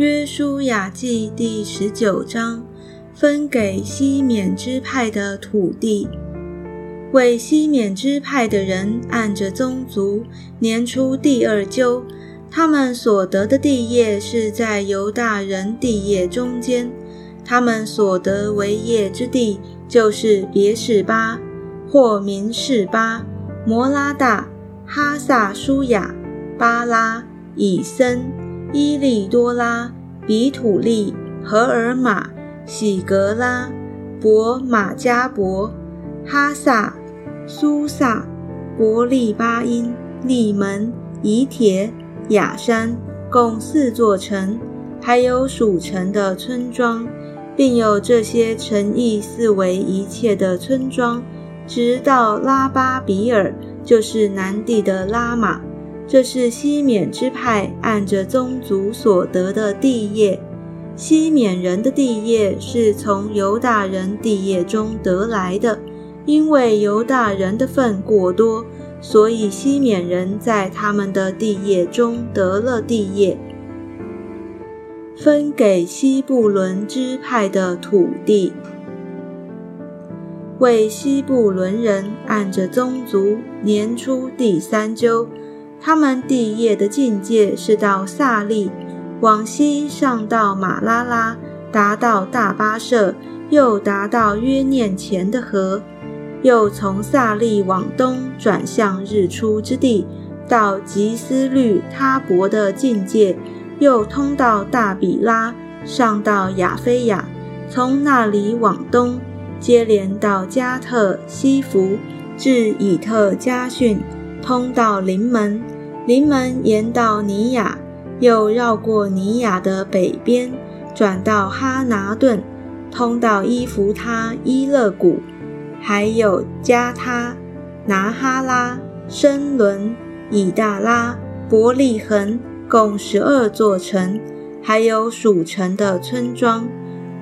约书亚记第十九章，分给西缅支派的土地，为西缅支派的人按着宗族年初第二阄，他们所得的地业是在犹大人地业中间，他们所得为业之地就是别是巴、或民士巴、摩拉大、哈萨舒雅、巴拉、以森。伊利多拉、比土利、荷尔玛、喜格拉、伯马加伯、哈萨、苏萨、伯利巴因、利门、以铁、雅山，共四座城，还有属城的村庄，并有这些城邑四围一切的村庄，直到拉巴比尔，就是南地的拉玛。这是西缅支派按着宗族所得的地业。西缅人的地业是从犹大人地业中得来的，因为犹大人的份过多，所以西缅人在他们的地业中得了地业。分给西布伦支派的土地，为西布伦人按着宗族年初第三阄。他们地业的境界是到萨利，往西上到马拉拉，达到大巴舍，又达到约念前的河，又从萨利往东转向日出之地，到吉斯律他伯的境界，又通到大比拉，上到亚非亚，从那里往东，接连到加特西弗，至以特加逊。通到临门，临门沿到尼雅，又绕过尼雅的北边，转到哈拿顿，通到伊弗他伊勒谷，还有加他、拿哈拉、申伦、以大拉、伯利恒，共十二座城，还有属城的村庄。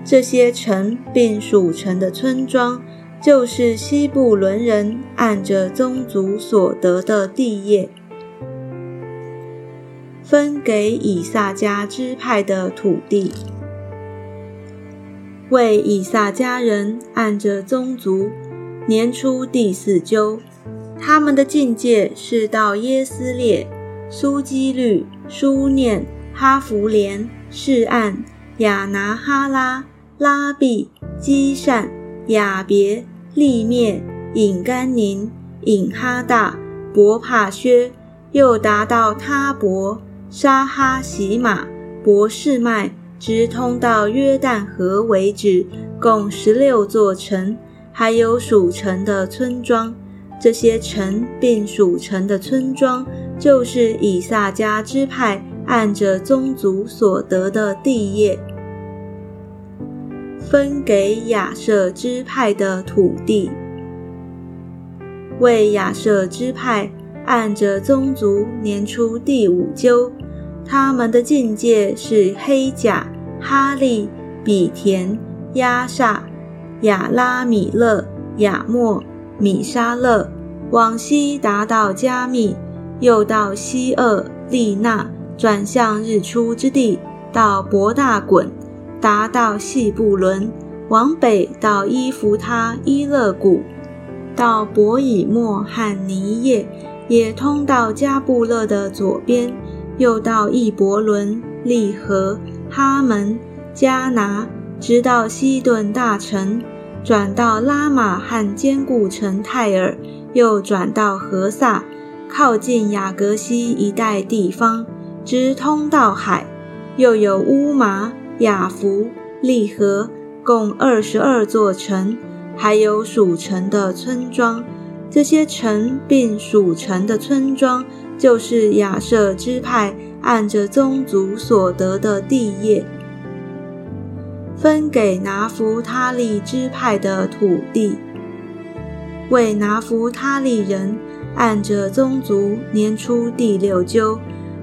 这些城并属城的村庄。就是西部伦人按着宗族所得的地业，分给以撒家支派的土地，为以撒家人按着宗族年初第四阄，他们的境界是到耶斯列、苏基律、书念、哈弗连、示岸、亚拿哈拉、拉毕、基善。雅别、利灭、隐甘宁、隐哈大、伯帕薛，又达到他伯、沙哈喜马、博士麦，直通到约旦河为止，共十六座城，还有属城的村庄。这些城并属城的村庄，就是以撒迦支派按着宗族所得的地业。分给亚舍支派的土地，为亚舍支派按着宗族年出第五阄，他们的境界是黑甲、哈利、比田、亚萨、亚拉米勒、亚莫、米沙勒，往西达到加密，又到西厄利纳，转向日出之地，到博大滚。达到细布伦，往北到伊弗他伊勒谷，到伯以莫和尼叶，也通到加布勒的左边，又到易伯伦、利和、哈门、加拿，直到西顿大城，转到拉玛和坚固城泰尔，又转到何萨，靠近雅各西一带地方，直通到海，又有乌麻。雅弗、利和共二十二座城，还有属城的村庄。这些城并属城的村庄，就是亚舍支派按着宗族所得的地业，分给拿弗他利支派的土地，为拿弗他利人按着宗族年初第六阄。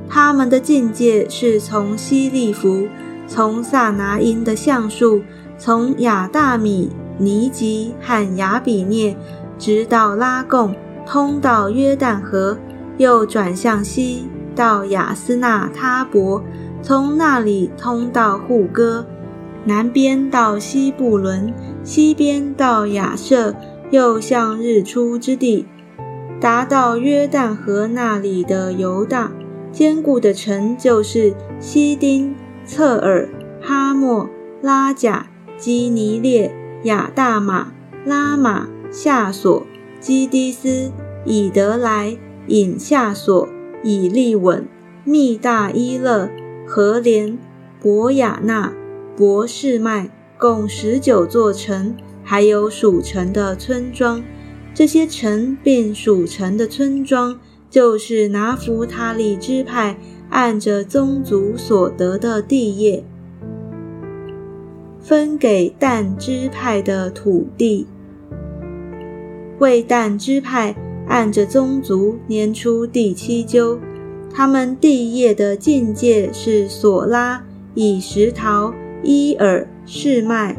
他们的境界是从西利弗。从萨拿因的橡树，从亚大米、尼吉和亚比涅，直到拉贡，通到约旦河，又转向西到雅斯纳他伯，从那里通到户歌，南边到西布伦，西边到亚瑟，又向日出之地，达到约旦河那里的犹大。坚固的城就是西丁、侧耳、哈莫、拉贾、基尼列、亚大马、拉玛、夏索、基迪斯、以德莱、隐夏索、以利稳、密大伊勒。和连、博雅纳、博士麦，共十九座城，还有属城的村庄。这些城并属城的村庄，就是拿弗他利支派按着宗族所得的地业，分给但支派的土地，为但支派按着宗族年出第七阄。他们地业的境界是索拉、以石陶、伊尔、士麦、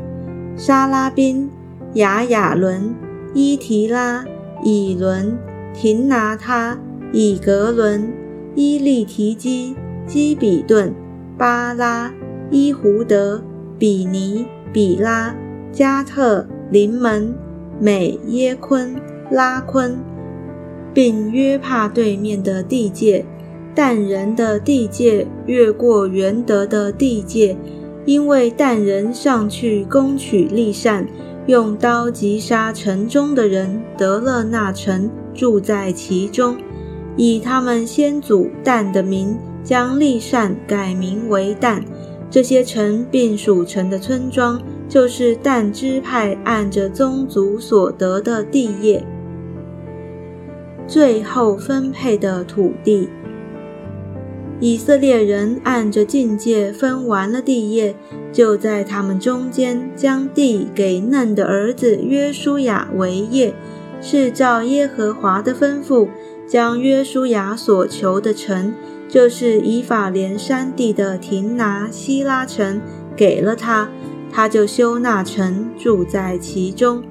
沙拉宾、雅雅伦、伊提拉、以伦、廷拿他、以格伦、伊利提基、基比顿、巴拉、伊胡德、比尼、比拉、加特、林门、美耶昆、拉昆，并约帕对面的地界。但人的地界越过元德的地界，因为但人上去攻取利善，用刀击杀城中的人，得了那城，住在其中，以他们先祖但的名，将利善改名为但。这些城并属城的村庄，就是但支派按着宗族所得的地业。最后分配的土地。以色列人按着境界分完了地业，就在他们中间将地给嫩的儿子约书亚为业，是照耶和华的吩咐，将约书亚所求的城，就是以法莲山地的亭拿希拉城，给了他，他就修那城，住在其中。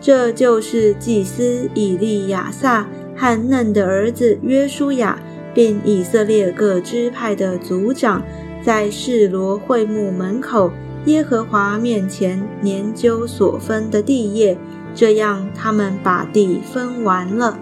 这就是祭司以利亚撒和嫩的儿子约书亚。并以色列各支派的族长，在示罗会幕门口耶和华面前研究所分的地业，这样他们把地分完了。